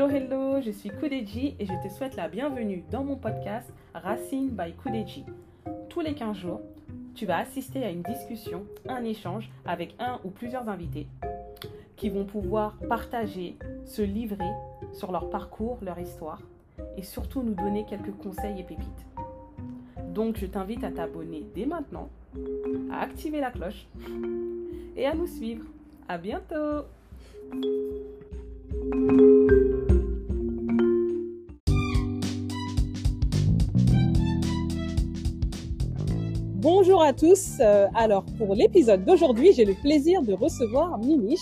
Hello, hello, je suis Kudeji et je te souhaite la bienvenue dans mon podcast Racine by Kudeji. Tous les 15 jours, tu vas assister à une discussion, un échange avec un ou plusieurs invités qui vont pouvoir partager, se livrer sur leur parcours, leur histoire et surtout nous donner quelques conseils et pépites. Donc je t'invite à t'abonner dès maintenant, à activer la cloche et à nous suivre. À bientôt! Bonjour à tous. Euh, alors pour l'épisode d'aujourd'hui, j'ai le plaisir de recevoir Mimiche.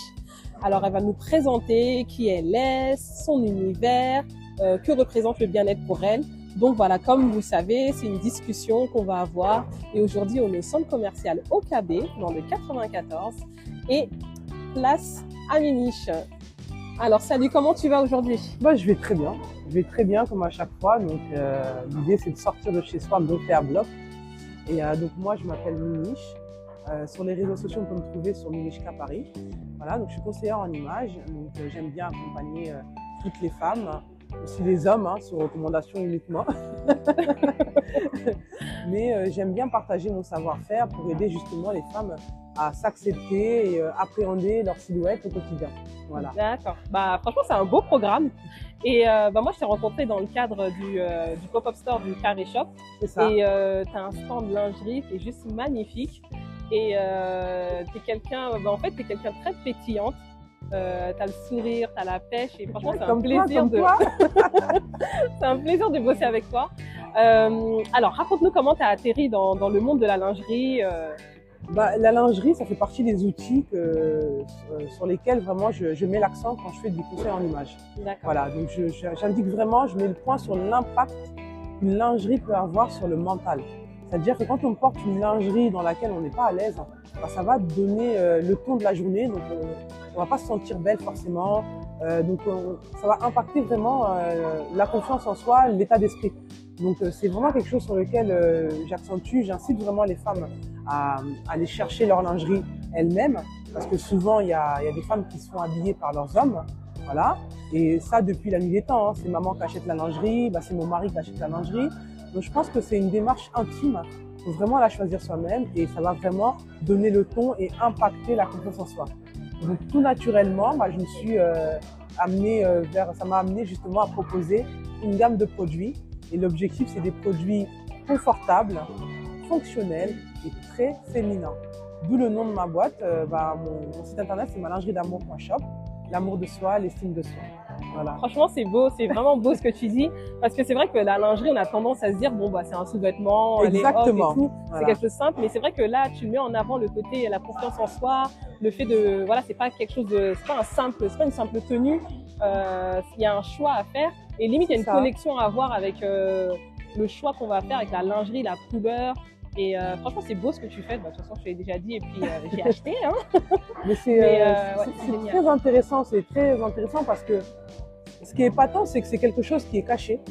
Alors elle va nous présenter qui elle est, son univers, euh, que représente le bien-être pour elle. Donc voilà, comme vous savez, c'est une discussion qu'on va avoir. Et aujourd'hui, on est au centre commercial OKB, dans le 94, et place à Mimiche. Alors salut, comment tu vas aujourd'hui? Moi, je vais très bien. Je vais très bien comme à chaque fois. Donc euh, l'idée c'est de sortir de chez soi, de faire bloc. Et euh, donc moi, je m'appelle Miniche. Euh, sur les réseaux sociaux, on peut me trouver sur Minichka Paris. Voilà, donc je suis conseillère en images. Donc euh, j'aime bien accompagner toutes les femmes, aussi les hommes, hein, sur recommandation uniquement. Mais euh, j'aime bien partager mon savoir-faire pour aider justement les femmes à s'accepter et euh, appréhender leur silhouette au quotidien. Voilà. D'accord. Bah franchement, c'est un beau programme. Et euh, bah, moi, je t'ai rencontré dans le cadre du, euh, du pop-up store du Carré Shop. C'est ça. Et tu as un stand lingerie qui est juste magnifique. Et tu es quelqu'un, bah, en fait, tu es quelqu'un de très pétillante. Euh, tu as le sourire, tu as la pêche. Et franchement, c'est un toi, plaisir de. c'est un plaisir de bosser avec toi. Euh, alors, raconte-nous comment tu as atterri dans, dans le monde de la lingerie. euh, Bah, la lingerie, ça fait partie des outils que, euh, sur lesquels vraiment je, je mets l'accent quand je fais du conseil en image. D'accord. Voilà, donc j'indique vraiment, je mets le point sur l'impact qu'une lingerie peut avoir sur le mental. C'est-à-dire que quand on porte une lingerie dans laquelle on n'est pas à l'aise, bah, ça va donner euh, le ton de la journée, donc on, on va pas se sentir belle forcément. Euh, donc on- ça va impacter vraiment euh, la confiance en soi, l'état d'esprit. Donc c'est vraiment quelque chose sur lequel j'accentue, j'incite vraiment les femmes à, aller chercher leur lingerie elles-mêmes, parce que souvent il y a, des femmes qui se font habiller par leurs hommes, voilà. Et ça depuis la nuit des temps, hein. c'est maman qui achète la lingerie, bah, c'est mon mari qui achète la lingerie. Donc je pense que c'est une démarche intime, il faut vraiment la choisir soi-même et ça va vraiment donner le ton et impacter la confiance en soi. Donc tout naturellement, je me suis euh, amenée euh, vers, ça m'a amené justement à proposer une gamme de produits et l'objectif c'est des produits confortables, fonctionnels et très féminins. D'où le nom de ma boîte, euh, bah, mon, mon site internet c'est ma lingerie d'amour.shop, l'amour de soi, l'estime de soi. Voilà. Franchement, c'est beau, c'est vraiment beau ce que tu dis. Parce que c'est vrai que la lingerie, on a tendance à se dire, bon, bah, c'est un sous-vêtement, Exactement. et tout. C'est quelque chose de simple. Mais c'est vrai que là, tu mets en avant le côté, la confiance en soi, le fait de, voilà, c'est pas quelque chose de, c'est pas un simple, c'est pas une simple tenue. Euh, il y a un choix à faire. Et limite, il y a une ça. connexion à avoir avec euh, le choix qu'on va faire avec la lingerie, la couleur. Et euh, franchement, c'est beau ce que tu fais. Bah, de toute façon, je l'ai déjà dit et puis euh, j'ai acheté. Hein. Mais c'est euh, ouais, très intéressant, c'est très intéressant parce que ce qui est épatant, c'est que c'est quelque chose qui est caché.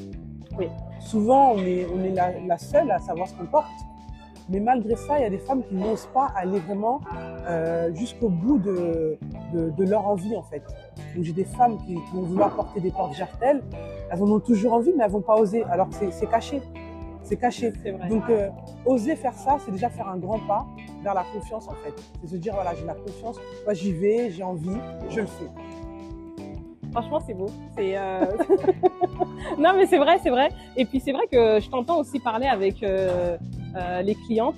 Oui. Souvent, on est, on est la, la seule à savoir ce qu'on porte. Mais malgré ça, il y a des femmes qui n'osent pas aller vraiment jusqu'au bout de, de, de leur envie, en fait. Donc, j'ai des femmes qui, qui vont vouloir porter des portes jartelles. Elles en ont toujours envie, mais elles vont pas oser. Alors que c'est caché. C'est caché. Vrai. Donc, euh, oser faire ça, c'est déjà faire un grand pas vers la confiance, en fait. C'est se dire, voilà, j'ai la confiance, moi j'y vais, j'ai envie, je le fais. Franchement, c'est beau. C'est euh, non, mais c'est vrai, c'est vrai. Et puis c'est vrai que je t'entends aussi parler avec euh, euh, les clientes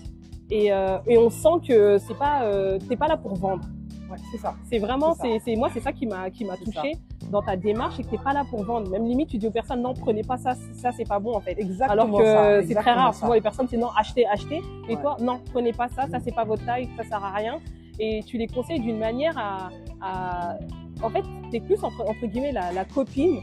et, et on sent que c'est pas, t'es pas là pour vendre. Ouais, c'est ça. C'est vraiment, C'est moi, c'est ça qui m'a, qui m'a touché dans ta démarche, c'est que t'es pas là pour vendre. Même limite, tu dis aux personnes non, prenez pas ça, ça c'est pas bon en fait. Exactement Alors que c'est très rare. Souvent les personnes c'est non, achetez, achetez. Et Ouais. toi, non, prenez pas ça, ça c'est pas votre taille, ça sert à rien. Et tu les conseilles d'une manière à, à- en fait, t'es plus entre, entre guillemets la, la copine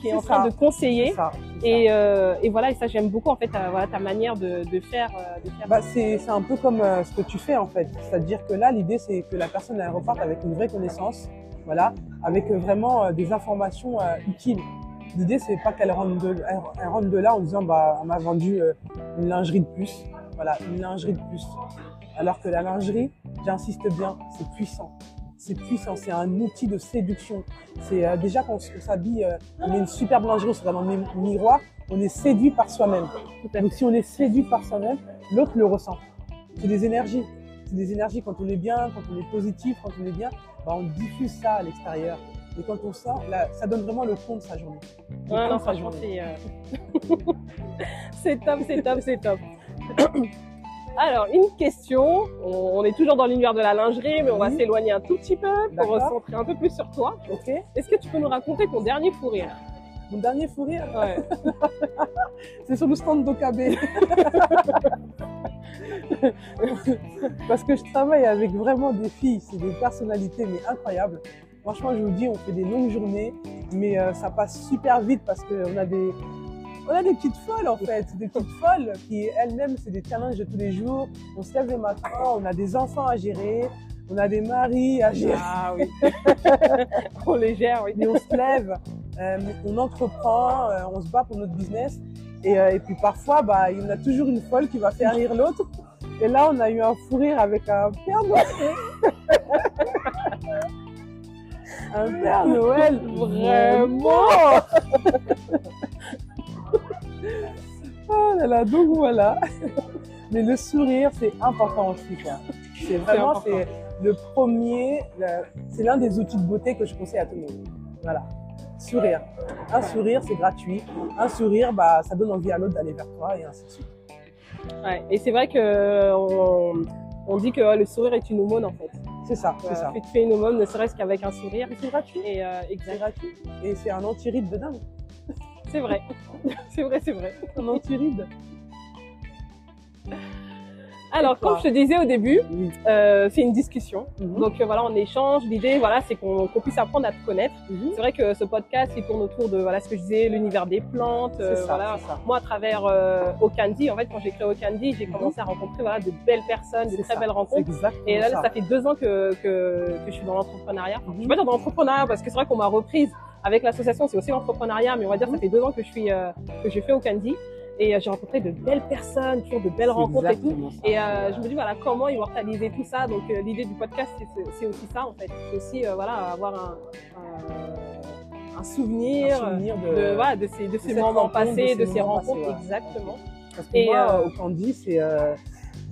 qui est, en train ça. de conseiller. Ça. Et, euh, et voilà, et ça j'aime beaucoup en fait ta, voilà, ta manière de, de faire. euh, de faire Bah, c'est c'est un peu comme euh, ce que tu fais en fait. C'est-à-dire que là, l'idée, c'est que la personne elle reparte avec une vraie connaissance, voilà, avec euh, vraiment euh, des informations euh, utiles. L'idée, c'est pas qu'elle rentre, de, elle, elle rentre de là en disant, bah, on m'a vendu une lingerie de plus. Voilà, une lingerie de plus. Alors que la lingerie, j'insiste bien, c'est puissant. c'est puissant, c'est un outil de séduction. C'est euh, déjà quand on s'habille, euh, on met une superbe lingerie, on se regarde dans le miroir, on est séduit par soi-même. Donc si on est séduit par soi-même, l'autre le ressent. C'est des énergies. C'est des énergies quand on est bien, quand on est positif, quand on est bien, bah, on diffuse ça à l'extérieur. Et quand on sort, là, ça donne vraiment le ton de sa journée. Ouais, non, sa journée. c'est euh, c'est top, c'est top, c'est top. Alors, une question. On, est toujours dans l'univers de la lingerie, mais on va Oui. s'éloigner un tout petit peu pour D'accord. recentrer un peu plus sur toi. Est-ce que tu peux nous raconter ton dernier fou rire? Mon dernier fou rire, Ouais. c'est sur le stand d'OKB. Parce que je travaille avec vraiment des filles, c'est des personnalités mais incroyables. Franchement, je vous dis, on fait des longues journées, mais euh, ça passe super vite parce qu'on a des, on a des petites folles en fait, des petites folles qui elles-mêmes, c'est des challenges de tous les jours. On se lève le matin, on a des enfants à gérer, on a des maris à gérer. Ah oui. Trop légère, oui. mais on se lève, on entreprend, euh, on se bat pour notre business. Et, euh, et puis parfois, bah, il y en a toujours une folle qui va faire rire l'autre. Et là, on a eu un fou rire avec un Père Noël. un Père Noël, Vraiment Oh là là, donc voilà. Mais le sourire, c'est important aussi. C'est vraiment, c'est le premier, c'est l'un des outils de beauté que je conseille à tout le monde. Voilà. Sourire. Un sourire, c'est gratuit. Un sourire, bah, ça donne envie à l'autre d'aller vers toi et ainsi de suite. Ouais. Et c'est vrai que on, on dit que ouais, le sourire est une aumône en fait. C'est ça, c'est Euh, ça. tu fais une aumône, ne serait-ce qu'avec un sourire. C'est gratuit. Et euh, C'est gratuit. Et c'est un anti-ride de dingue. C'est vrai. c'est vrai, c'est vrai. Un anti-ride. Alors, comme je te disais au début, Oui. euh, c'est une discussion. Mhm. Donc euh, voilà, on échange. L'idée, voilà, c'est qu'on puisse apprendre à te connaître. Mhm. C'est vrai que ce podcast, il tourne autour de voilà ce que je disais, l'univers des plantes. euh, C'est ça, voilà. ça. Moi, à travers euh, Ocandi, en fait, quand j'ai créé Ocandi, j'ai commencé à rencontrer voilà de belles personnes, de très ça. belles rencontres. Et là, ça. ça fait deux ans que, que, que je suis dans l'entrepreneuriat. Mhm. Je vais pas dire dans l'entrepreneuriat parce que c'est vrai qu'on m'a reprise avec l'association, c'est aussi l'entrepreneuriat, mais on va dire ça fait deux ans que je suis euh, que je fais Ocandi. Et euh, j'ai rencontré de belles personnes, toujours de belles rencontres et tout. ça. Et euh, je me dis voilà comment immortaliser tout ça? Donc euh, l'idée du podcast c'est- aussi ça en fait. C'est aussi euh, voilà avoir un, un, un souvenir, Un souvenir de, de, voilà, de ces de ces cette moments passés, de ces rencontres passés, ouais. exactement. Parce que Et, moi, au Candy, c'est,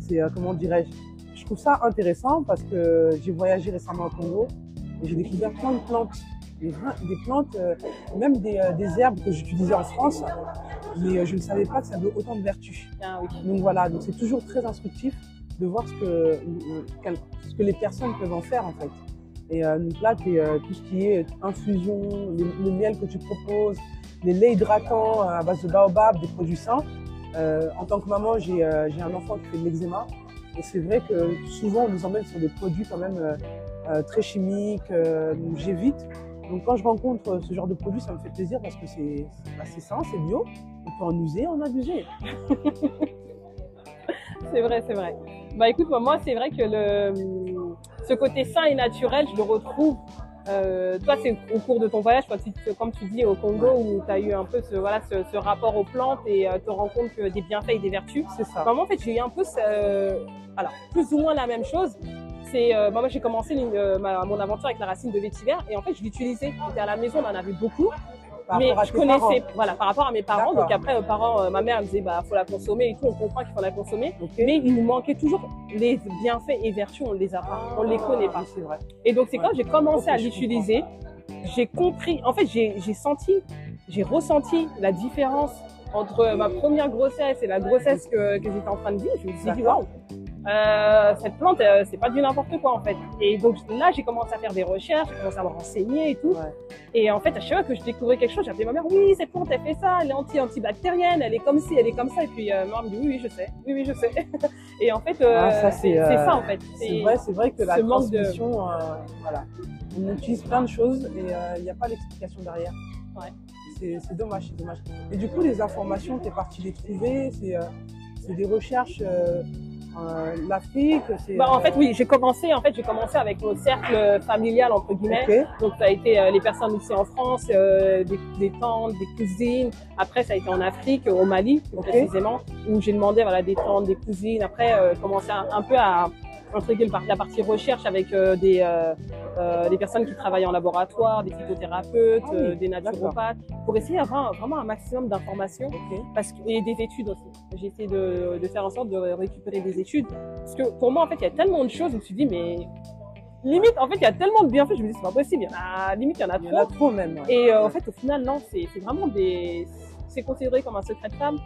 c'est comment dirais-je, je trouve ça intéressant parce que j'ai voyagé récemment au Congo et j'ai découvert plein de plantes. Des, plantes, euh, même des, euh, des herbes que j'utilisais en France, mais euh, je ne savais pas que ça avait autant de vertus. Ah. Donc voilà, donc c'est toujours très instructif de voir ce que, euh, ce que les personnes peuvent en faire en fait. Et euh, donc là, t'es, euh, tout ce qui est infusion, le miel que tu proposes, les laits hydratants à base de baobab, des produits sains. Euh, en tant que maman, j'ai un enfant qui fait de l'eczéma. Et c'est vrai que souvent, on nous emmène sur des produits quand même très chimiques. donc j'évite. Donc quand je rencontre ce genre de produits, ça me fait plaisir parce que c'est bah, c'est sain, c'est bio. On peut en user, en abuser. C'est vrai, c'est vrai. Bah écoute, moi, c'est vrai que le, ce côté sain et naturel, je le retrouve. Euh, toi, c'est au cours de ton voyage, quand tu, comme tu dis, au Congo, où tu as eu un peu ce, voilà, ce, ce rapport aux plantes et euh, te rends compte que des bienfaits et des vertus. C'est ça. Bah, moi, en fait, j'ai eu un peu, ce- alors, plus ou moins la même chose. C'est, euh, bah, moi, j'ai commencé une- euh, ma- mon aventure avec la racine de vétiver et en fait, je l'utilisais. J'étais à la maison, on en avait beaucoup. Par mais je connaissais, parents. voilà, par rapport à mes parents. Donc après, euh, parents, euh, ma mère me disait, bah, faut la consommer et tout. On comprend qu'il faut la consommer. Mais il nous manquait toujours les bienfaits et vertus, on les a pas, on les connaît pas. Ah, C'est vrai. Et donc c'est quand j'ai commencé à l'utiliser, j'ai compris, en fait j'ai senti, j'ai ressenti la différence entre ma première grossesse et la grossesse que, que j'étais en train de vivre. Je me suis dit, waouh, euh, cette plante, euh, c'est pas du n'importe quoi en fait. Et donc là, j'ai commencé à faire des recherches, j'ai commencé à me renseigner et tout. Ouais. Et en fait, à chaque fois que je découvrais quelque chose, j'appelais ma mère, oui, cette plante, elle fait ça, elle est anti antibactérienne, elle est comme ci, elle est comme ça. Et puis euh, ma mère me dit, oui, oui, je sais, oui, oui, je sais. et en fait, euh, Ah, ça, c'est ça en fait. C'est vrai, c'est vrai que la de- transmission, euh, voilà. On utilise plein de choses et il n'y a pas d'explication derrière. Ouais. C'est dommage, c'est dommage. Et du coup, les informations, tu es parti les trouver, c'est c'est des recherches, euh, euh, l'Afrique, c'est... Bah, en euh, fait, oui, j'ai commencé, en fait, j'ai commencé avec mon cercle familial, entre guillemets. Ok, Donc, ça a été euh, les personnes ici en France, euh, des, des tantes, des cousines. Après, ça a été en Afrique, au Mali, précisément, où j'ai demandé, voilà, des tantes, des cousines. Après, euh, commencé un, un peu à, intrigué par la partie recherche avec euh, des, euh, euh, des personnes qui travaillent en laboratoire, des phytothérapeutes, Ah oui, des naturopathes, pour essayer d'avoir vraiment un maximum d'informations Ok. parce que, et des études aussi. J'ai essayé de, de faire en sorte de récupérer des études. Parce que pour moi, en fait, il y a tellement de choses, je me suis dit, mais limite, en fait, il y a tellement de bienfaits, je me dis, c'est pas possible. Il y en a, limite, il y en a Il y en a trop. trop même. ouais. Et euh, en fait, au final, non, c'est c'est vraiment des. C'est considéré comme un secret de femme.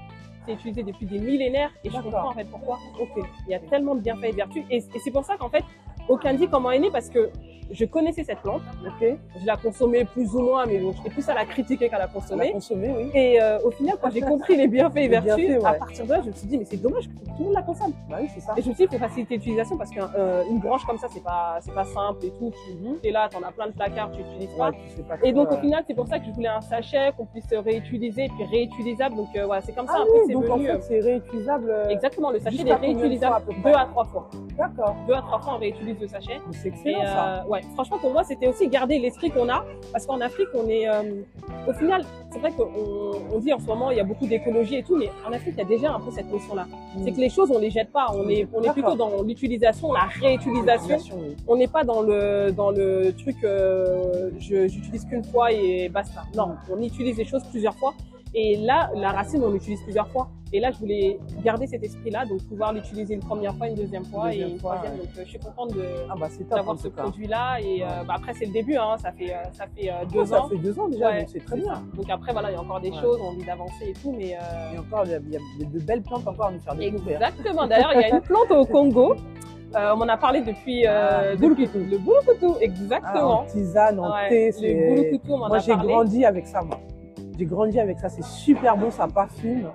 C'est utilisé depuis des millénaires et je comprends en fait pourquoi. Ok. Il y a tellement de bienfaits et de vertus. Et, et c'est pour ça qu'en fait, aucun dit comment est née parce que je connaissais cette plante. Ok. Je la consommais plus ou moins, mais bon, j'étais plus à la critiquer qu'à la On l'a consommer. oui. Et euh, au final, quand j'ai compris les bienfaits et Les vertus, bienfaits, à ouais. partir de là, je me suis dit, mais c'est dommage que tout le monde la consomme. Bah oui, c'est ça. Et je me suis dit, il faut faciliter l'utilisation parce qu'une branche comme ça, c'est pas, c'est pas simple et tout. Tu es là, t'en as plein de placards, tu n'utilises pas. Ouais, tu pas Et donc au final, c'est pour ça que je voulais un sachet qu'on puisse réutiliser et puis réutilisable. Donc euh, voilà, c'est comme ça Ah un peu oui, donc en fait, c'est réutilisable. euh, euh, Exactement, le sachet est à réutilisable deux à trois fois. D'accord. Deux à trois fois on réutilise le sachet. C'est excellent ça. euh, ouais, franchement pour moi c'était aussi garder l'esprit qu'on a parce qu'en Afrique on est, euh, au final, c'est vrai qu'on on dit en ce moment il y a beaucoup d'écologie et tout, mais en Afrique il y a déjà un peu cette notion-là. C'est que les choses on les jette pas, on est, on est plutôt dans l'utilisation, la réutilisation. oui. on n'est pas dans le dans le truc euh, je j'utilise qu'une fois et basta. Non, on utilise les choses plusieurs fois. Et là, la racine, on l'utilise plusieurs fois. Et là, je voulais garder cet esprit-là, donc pouvoir l'utiliser une première fois, une deuxième fois Deuxième et une troisième. ouais. Donc, euh, je suis contente de Ah bah en d'avoir ce produit-là. Et euh, bah, après, c'est le début, hein, ça fait euh, ça fait euh, deux ça ans. fait deux ans déjà, Ouais, donc c'est très bien. ça. Donc après, voilà, il y a encore des Ouais. choses, on envie d'avancer et tout, mais euh, Et encore, il y a, il y a de belles plantes encore à nous faire découvrir. Exactement. D'ailleurs, il y a une plante au Congo. Euh, on m'en a parlé depuis, euh, Ah, depuis le boulokoutou, Ah, exactement. en tisane, en Ouais, thé, c'est. Moi j'ai grandi avec ça, moi. J'ai grandi avec ça, c'est super bon, ça parfume.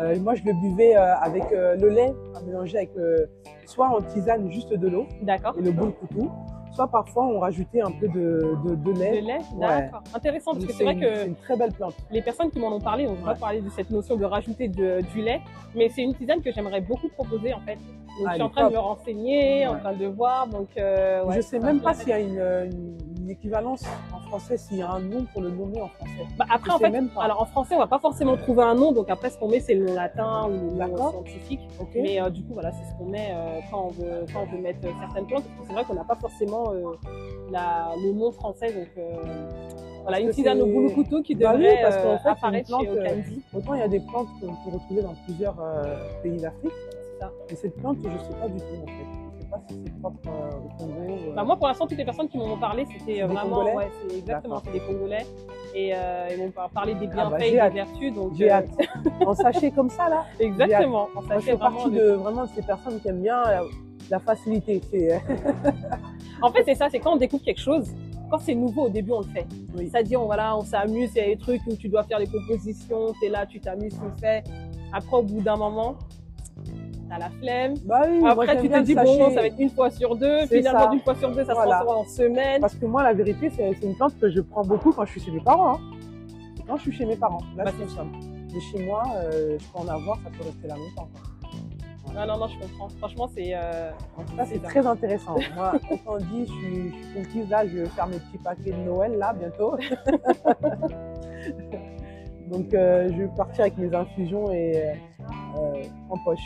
Euh, moi je le buvais euh, avec euh, le lait, à mélanger avec soit en tisane juste de l'eau et le boule couteau, soit parfois on rajoutait un peu de, de, de De lait. lait, d'accord. Intéressant parce que c'est vrai que c'est une très belle plante. les personnes qui m'en ont parlé ont vraiment Ouais. parlé de cette notion de rajouter de- du lait, mais c'est une tisane que j'aimerais beaucoup proposer en fait. Donc Ah, je suis en train de me renseigner, en train de voir, donc euh, ouais, je sais même me pas s'il y a une, une- une équivalence en français, s'il y a un nom pour le nommer en français. Bah, après, en fait, même pas. alors en français, on va pas forcément trouver un nom, donc après, ce qu'on met, c'est le nom latin ou le nom scientifique. Mais euh, du coup, voilà, c'est ce qu'on met euh, quand, on veut, quand on veut mettre euh, certaines plantes, parce que c'est vrai qu'on n'a pas forcément euh, la, le nom français, donc voilà, une tisane au boulot couteau qui Bah oui, devrait parce qu'en fait, apparaître plante, chez. Autant il y a des plantes qu'on peut retrouver dans plusieurs pays d'Afrique, mais cette plante, je sais pas du tout en fait. Pas si c'est propre euh, au Congo. euh, Bah, moi, pour l'instant, toutes les personnes qui m'en ont parlé, c'était euh, vraiment, Congolais ouais, c'est exactement, c'est des Congolais, et euh, ils m'ont parlé des Ah bah, bienfaits et des hâte. vertus, donc J'ai euh, hâte. en sachet comme ça là. exactement. On Moi, je fais vraiment partie de- de vraiment de ces personnes qui aiment bien la, la facilité. Euh, En fait, c'est ça, c'est quand on découvre quelque chose, quand c'est nouveau, au début, on le fait. oui. C'est-à-dire, on, voilà, on s'amuse, il y a des trucs où tu dois faire des compositions, t'es là, tu t'amuses, tu le fais. Après, au bout d'un moment, t'as la flemme. Bah oui, Après, tu te dis, bon, ça va être une fois sur deux. C'est Finalement, d'une fois sur deux, ça Voilà. se transforme en semaine. Parce que moi, la vérité, c'est c'est une plante que je prends beaucoup quand je suis chez mes parents. hein. Quand je suis chez mes parents, là, Bah, je consomme. Mais chez moi, euh, je peux en avoir, ça peut rester là longtemps. quoi. Non, non, non, je comprends. Franchement, c'est. euh, C'est c'est très intéressant. Moi, autant dit, je suis, je suis conquise. Là, je vais faire mes petits paquets de Noël, là, bientôt. Donc, euh, je vais partir avec mes infusions et euh, en poche.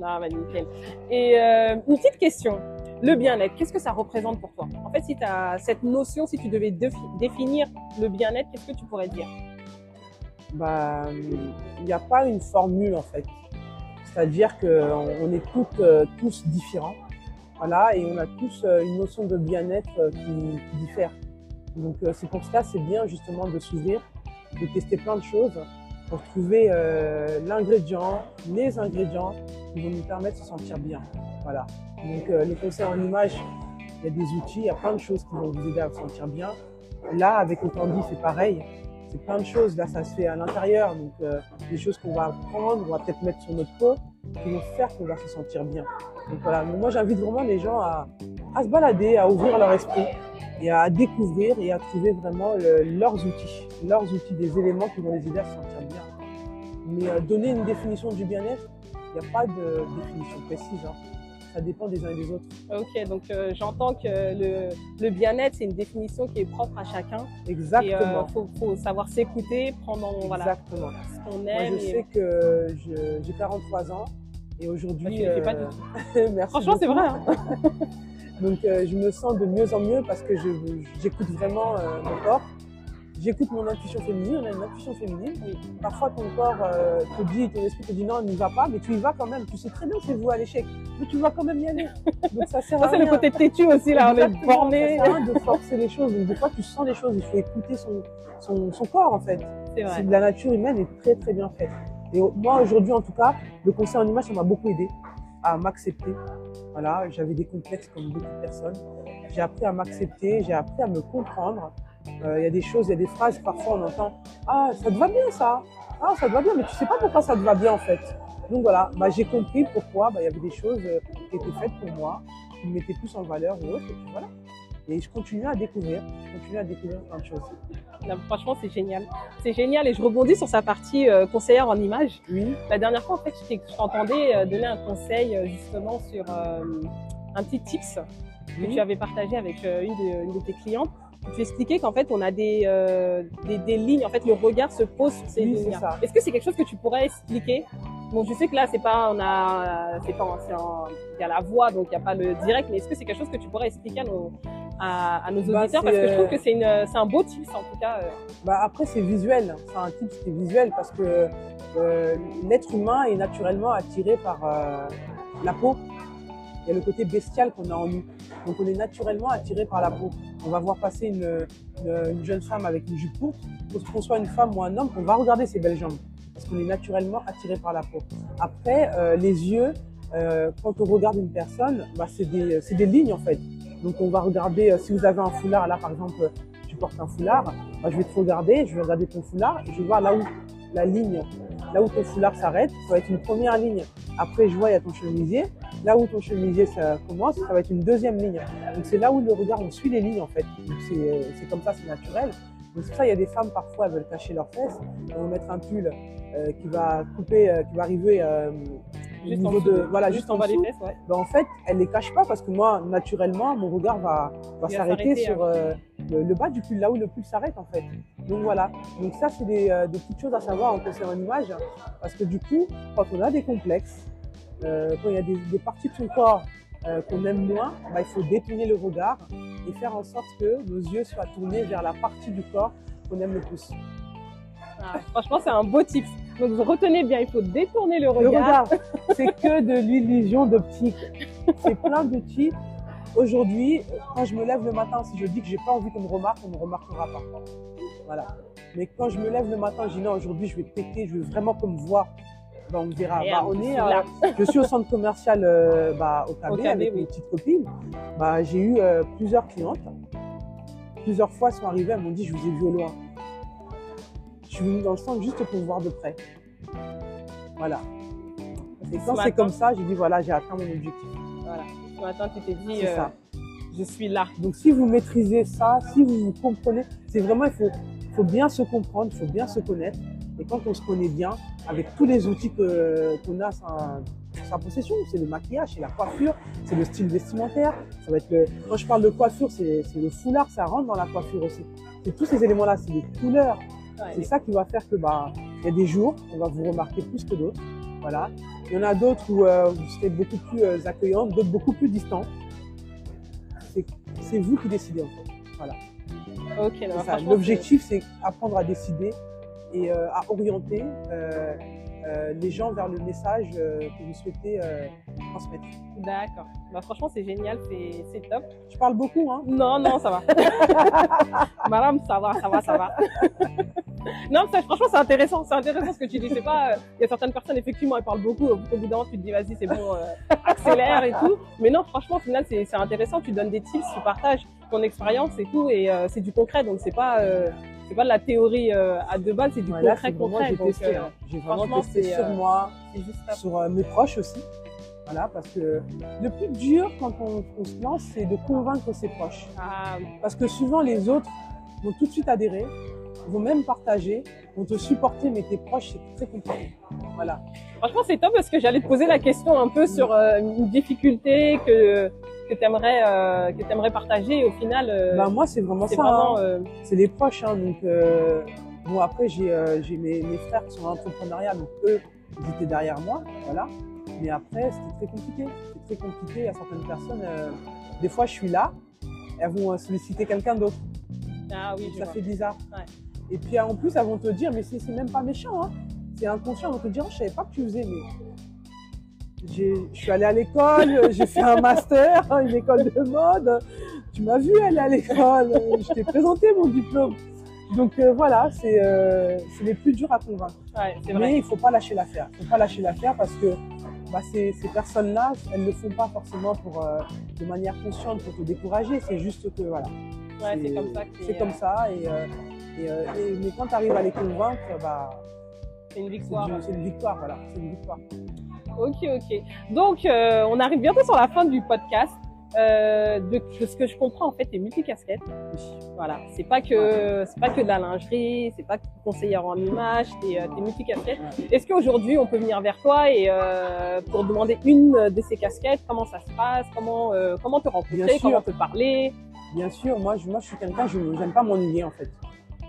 Non, bah, nickel. Et euh, une petite question. Le bien-être, qu'est-ce que ça représente pour toi? En fait, si tu as cette notion, si tu devais défi- définir le bien-être, qu'est-ce que tu pourrais dire? Bah, il n'y a pas une formule, en fait. C'est-à-dire qu'on on est euh, tous différents. Voilà, et on a tous euh, une notion de bien-être qui, diffère. Donc, c'est pour cela, c'est bien justement de s'ouvrir, de tester plein de choses pour trouver euh, l'ingrédient, les ingrédients qui vont nous permettre de se sentir bien. Voilà. Donc, euh, les conseils en image, il y a des outils, il y a plein de choses qui vont vous aider à vous sentir bien. Là, avec Authandi, c'est pareil. C'est plein de choses. Là, ça se fait à l'intérieur. Donc, euh, des choses qu'on va prendre, on va peut-être mettre sur notre peau, qui vont faire qu'on va se sentir bien. Donc voilà. Moi, j'invite vraiment les gens à, à se balader, à ouvrir leur esprit et à découvrir et à trouver vraiment le- leurs outils, leurs outils, des éléments qui vont les aider à se sentir. Mais euh, donner une définition du bien-être, il n'y a pas de définition précise. hein. Ça dépend des uns et des autres. Ok, donc euh, j'entends que le, le bien-être, c'est une définition qui est propre à chacun. Exactement. il faut, faut savoir s'écouter, prendre en, voilà, Exactement. ce qu'on Moi, aime. je et- sais que je- j'ai 43 ans. Et aujourd'hui, Bah, pas du euh, merci Franchement, c'est vrai. hein. Donc euh, je me sens de mieux en mieux parce que je j'écoute vraiment euh, mon corps. J'écoute mon intuition féminine, on a une intuition féminine. Parfois ton corps euh, te dit, ton esprit te dit non, n'y va pas, mais tu y vas quand même. Tu sais très bien que c'est vous à l'échec, mais tu vas quand même y aller. Donc ça sert Ça, c'est le côté têtu aussi, là. On est borné. Ça sert à rien de forcer les choses. Donc des fois tu sens les choses, il faut écouter son, son, son corps en fait. C'est vrai. La nature humaine est très très bien faite. Et moi aujourd'hui en tout cas, le conseil en image ça m'a beaucoup aidé à m'accepter. Voilà, j'avais des complexes comme beaucoup de personnes. J'ai appris à m'accepter, j'ai appris à me comprendre. Euh, Il y a des choses, il y a des phrases parfois on entend ah ça te va bien ça, ah ça te va bien, mais tu sais pas pourquoi ça te va bien en fait. Donc voilà, bah, j'ai compris pourquoi bah, il y avait des choses euh, qui étaient faites pour moi, qui me mettaient plus en valeur ou autre, et puis voilà. Et je continue à découvrir, je continue à découvrir plein de choses. Non, franchement, c'est génial. C'est génial. Et je rebondis sur sa partie euh, conseillère en images. Oui, La dernière fois, en fait, je t'entendais euh, donner un conseil justement sur un petit tips que oui. tu avais partagé avec une, de, une de tes clientes. Tu expliquais qu'en fait, on a des, euh, des, des lignes. En fait, le regard se pose sur ces Oui, lignes. Est-ce que c'est quelque chose que tu pourrais expliquer? Bon, je sais que là, c'est pas, on a, c'est pas, il y a la voix, donc il n'y a pas le direct. Mais est-ce que c'est quelque chose que tu pourrais expliquer à nos, à, à nos Bah, auditeurs? Parce que je trouve euh, que c'est un beau tips en tout cas. euh. Bah après c'est visuel, c'est un type qui est visuel parce que euh, l'être humain est naturellement attiré par la peau. Il y a le côté bestial qu'on a en nous. Donc on est naturellement attiré par la peau. On va voir passer une, une, une jeune femme avec une jupe courte, qu'on soit une femme ou un homme, on va regarder ses belles jambes parce qu'on est naturellement attiré par la peau. Après euh, les yeux, euh, quand on regarde une personne, bah, c'est des, c'est des lignes en fait. Donc on va regarder, euh, si vous avez un foulard, là par exemple, tu portes un foulard, bah, je vais te regarder, je vais regarder ton foulard, je vais voir là où la ligne, là où ton foulard s'arrête, ça va être une première ligne. Après, je vois, il y a ton chemisier. Là où ton chemisier ça commence, ça va être une deuxième ligne. Donc c'est là où le regard, on suit les lignes en fait. C'est euh, c'est comme ça, c'est naturel. Donc c'est pour ça, il y a des femmes parfois, elles veulent cacher leurs fesses, elles vont mettre un pull euh, qui va couper, euh, qui va arriver euh, Juste en niveau dessous, de, voilà, juste en bas des fesses, ouais. Ben, en fait, elle les cache pas parce que moi, naturellement, mon regard va, va s'arrêter sur euh, le, le bas du pull, là où le pull s'arrête en fait. Donc voilà. Donc ça, c'est des, des petites choses à savoir en concernant l'image parce que du coup, quand on a des complexes, euh, quand il y a des, des parties de son corps euh, qu'on aime moins, ben, il faut détourner le regard et faire en sorte que nos yeux soient tournés vers la partie du corps qu'on aime le plus. Ah, franchement, c'est un beau tip. Donc retenez bien, il faut détourner le Le regard. regard, c'est que de l'illusion d'optique. C'est plein d'outils. Aujourd'hui, quand je me lève le matin, si je dis que j'ai pas envie qu'on me remarque, on me remarquera pas. Voilà. Mais quand je me lève le matin, je dis non, aujourd'hui je vais péter, je veux vraiment qu'on me voit. Ben, on me dira. Bah, on est, euh, je suis au centre commercial euh, bah, au KB, avec oui. mes petites copines. Bah, j'ai eu euh, plusieurs clientes. Plusieurs fois, elles sont arrivées, elles m'ont dit je vous ai vu au loin. Je suis venue dans le centre juste pour voir de près. Voilà. Et quand c'est comme ça, j'ai dit voilà, j'ai atteint mon objectif. Voilà. Ce matin, tu t'es dit, C'est ça. je suis là. Donc si vous maîtrisez ça, si vous vous comprenez, c'est vraiment, il faut, faut bien se comprendre, il faut bien se connaître. Et quand on se connaît bien, avec tous les outils qu'on a à sa possession, c'est le maquillage, c'est la coiffure, c'est le style vestimentaire, ça va être le... Quand je parle de coiffure, c'est le foulard, ça rentre dans la coiffure aussi. C'est tous ces éléments-là, c'est les couleurs, Ouais, c'est ça qui va faire que bah il y a des jours on va vous remarquer plus que d'autres. Voilà. Il y en a d'autres où euh, vous serez beaucoup plus euh, accueillantes, d'autres beaucoup plus distants. C'est- vous qui décidez en fait. Voilà. Ok, L'objectif c'est apprendre à décider et euh, à orienter euh, euh, les gens vers le message que vous souhaitez transmettre. D'accord. Bah, franchement, c'est génial, c'est top. Je parle beaucoup, hein. Non, non, ça va. Madame, ça va, ça va, ça va. non, ça, franchement, c'est intéressant. C'est intéressant ce que tu dis. C'est pas, euh, il y a certaines personnes, effectivement, elles parlent beaucoup. Au bout d'un moment, tu te dis, vas-y, c'est bon, euh, accélère et tout. Mais non, franchement, au final, c'est intéressant. Tu donnes des tips, tu partages ton expérience et tout. Et euh, c'est du concret. Donc, c'est pas, c'est pas de la théorie euh, à deux balles, c'est du Voilà, concret, concret. j'ai testé. euh, hein. J'ai vraiment testé c'est, sur euh, moi, sur euh, mes proches aussi. Voilà, parce que le plus dur quand on, on se lance, c'est de convaincre ses proches. Ah, Parce que souvent, les autres vont tout de suite adhérer, vont même partager, vont te supporter, mais tes proches, c'est très compliqué. Voilà. Franchement, c'est top parce que j'allais te poser la question un peu sur euh, une difficulté que que t'aimerais euh, que t'aimerais partager. Et au final, euh, Ben, moi, c'est vraiment ça. vraiment hein. euh, C'est les proches. Hein, donc, euh, bon, après, j'ai euh, mes, mes frères qui sont en entrepreneuriat, donc eux, ils étaient derrière moi. Voilà. Mais après, c'était très compliqué. C'était très compliqué. Il y a certaines personnes, euh, des fois, je suis là, elles vont euh, solliciter quelqu'un d'autre. Ah oui, je ça vois. fait bizarre. Ouais. Et puis en plus, elles vont te dire, mais c'est même pas méchant, hein. c'est inconscient. Elles vont te dire, oh, je savais pas que tu faisais, mais je suis allée à l'école, j'ai fait un master, une école de mode. Tu m'as vu aller à l'école, je t'ai présenté mon diplôme. Donc euh, voilà, c'est euh, les plus durs à convaincre. Ouais, Mais il faut pas lâcher l'affaire. Il faut pas lâcher l'affaire parce que bah, ces, ces personnes-là, elles le font pas forcément pour, euh, de manière consciente pour te décourager. C'est juste que voilà. Ouais, c'est comme ça C'est comme ça. Et, euh, et, et- mais quand tu arrives à les convaincre, bah, C'est une victoire. c'est une victoire. Voilà. C'est une victoire. Ok, ok. Donc, euh, on arrive bientôt sur la fin du podcast. Euh, de, de ce que je comprends, en fait, t'es multicasquette. Voilà, c'est pas que c'est pas que de la lingerie, c'est pas que conseillère en image, t'es euh, t'es multicasquette. Est-ce qu'aujourd'hui on peut venir vers toi et euh, pour demander une de ces casquettes, comment ça se passe, comment euh, comment te Bien rencontrer, sûr. comment te parler? Bien sûr, moi, je, moi, je suis quelqu'un, je n'aime pas m'ennuyer en fait.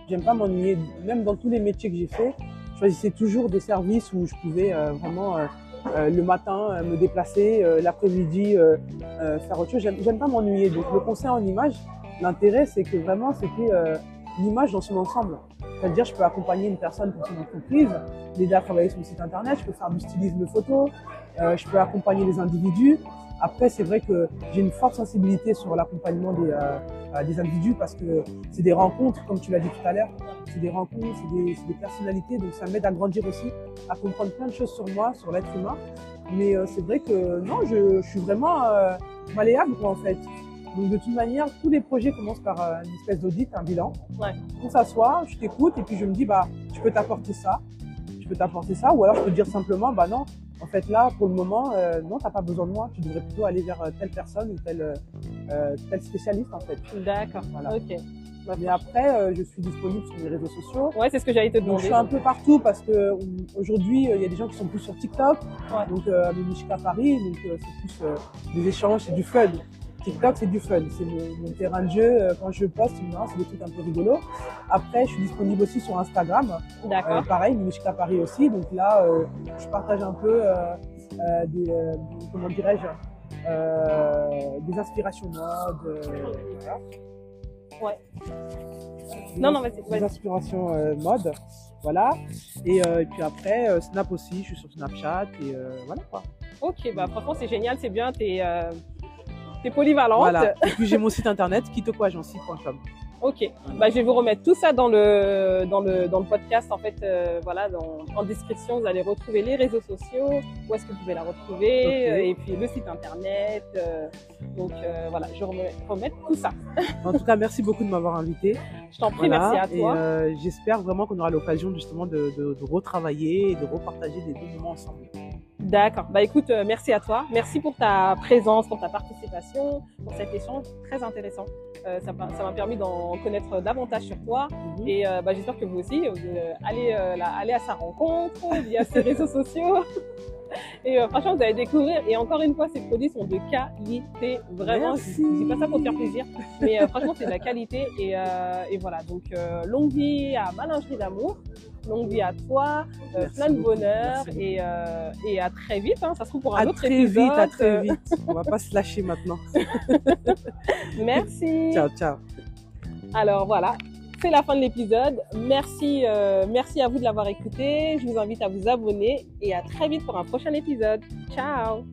J'aime pas m'ennuyer. Même dans tous les métiers que j'ai fait, je choisissais toujours des services où je pouvais vraiment le matin euh, me déplacer, euh, l'après-midi euh, euh, faire autre chose. J'aime pas m'ennuyer. Donc le conseil en image, l'intérêt c'est que vraiment c'était euh, l'image dans son ensemble. C'est-à-dire je peux accompagner une personne pour son entreprise, l'aider à travailler sur le site internet, je peux faire du stylisme photo, euh, je peux accompagner les individus. Après, c'est vrai que j'ai une forte sensibilité sur l'accompagnement des, euh, euh, des individus parce que c'est des rencontres, comme tu l'as dit tout à l'heure, c'est des rencontres, c'est des, des personnalités, donc ça m'aide à grandir aussi, à comprendre plein de choses sur moi, sur l'être humain. Mais euh, c'est vrai que non, je, je suis vraiment euh, malléable quoi, en fait. Donc de toute manière, tous les projets commencent par euh, une espèce d'audit, un bilan. Ouais. On s'assoit, je t'écoute et puis je me dis bah je peux t'apporter ça, je peux t'apporter ça, ou alors je peux te dire simplement bah non, en fait là pour le moment euh, non t'as pas besoin de moi, tu devrais plutôt aller vers euh, telle personne ou tel euh, tel spécialiste en fait. D'accord. Voilà. Ok. Mais après euh, je suis disponible sur les réseaux sociaux. Ouais, c'est ce que j'allais te Donc je demander. suis un peu partout parce que aujourd'hui il y a des gens qui sont plus sur TikTok, Ouais. donc euh, Mimishka Paris, donc euh, c'est plus euh, des échanges, c'est du fun. TikTok c'est du fun, c'est mon, terrain de jeu. Euh, Quand je poste, c'est des trucs un peu rigolos. Après je suis disponible aussi sur Instagram, euh, D'accord. pareil, Mimishka Paris aussi. Donc là euh, je partage un peu euh, euh, des, euh, comment dirais-je, euh, des inspirations mode. euh, voilà. Ouais. Non, non, vas-y, Des inspirations euh, mode, voilà. Et, euh, et puis après, euh, Snap aussi, je suis sur Snapchat et euh, voilà quoi. Ok, bah franchement c'est génial, c'est bien, t'es euh, t'es polyvalente. Voilà. Et puis j'ai mon site internet kitokwagency.com. Ok, bah, je vais vous remettre tout ça dans le, dans le, dans le podcast. En fait, euh, voilà, dans, en description, vous allez retrouver les réseaux sociaux, où est-ce que vous pouvez la retrouver, euh, et puis le site internet. euh, donc voilà, je remets, remettre tout ça. En tout cas, merci beaucoup de m'avoir invité. Je t'en prie, Voilà. merci à toi. j'espère vraiment qu'on aura l'occasion justement de, de, de retravailler et de repartager des bons moments ensemble. D'accord. Bah écoute, merci à toi. Merci pour ta présence, pour ta participation, pour cet échange très intéressant. Ça m'a ça m'a permis d'en connaître davantage sur toi. Mhm. Et euh, bah, j'espère que vous aussi, vous euh, allez, euh, allez à sa rencontre via ses réseaux sociaux. Et euh, franchement, vous allez découvrir. Et encore une fois, ces produits sont de qualité. Vraiment, Merci. je dis pas ça pour te faire plaisir. Mais euh, franchement, c'est de la qualité. Et, euh, et voilà, donc longue vie à ma lingerie d'amour. Longue vie à toi. plein de bonheur. Et, et à très vite. hein. Ça se trouve pour un À autre très épisode. vite, à très vite. On va pas se lâcher maintenant. Merci. Ciao, ciao. Alors voilà, c'est la fin de l'épisode. Merci, euh, merci à vous de l'avoir écouté. Je vous invite à vous abonner et à très vite pour un prochain épisode. Ciao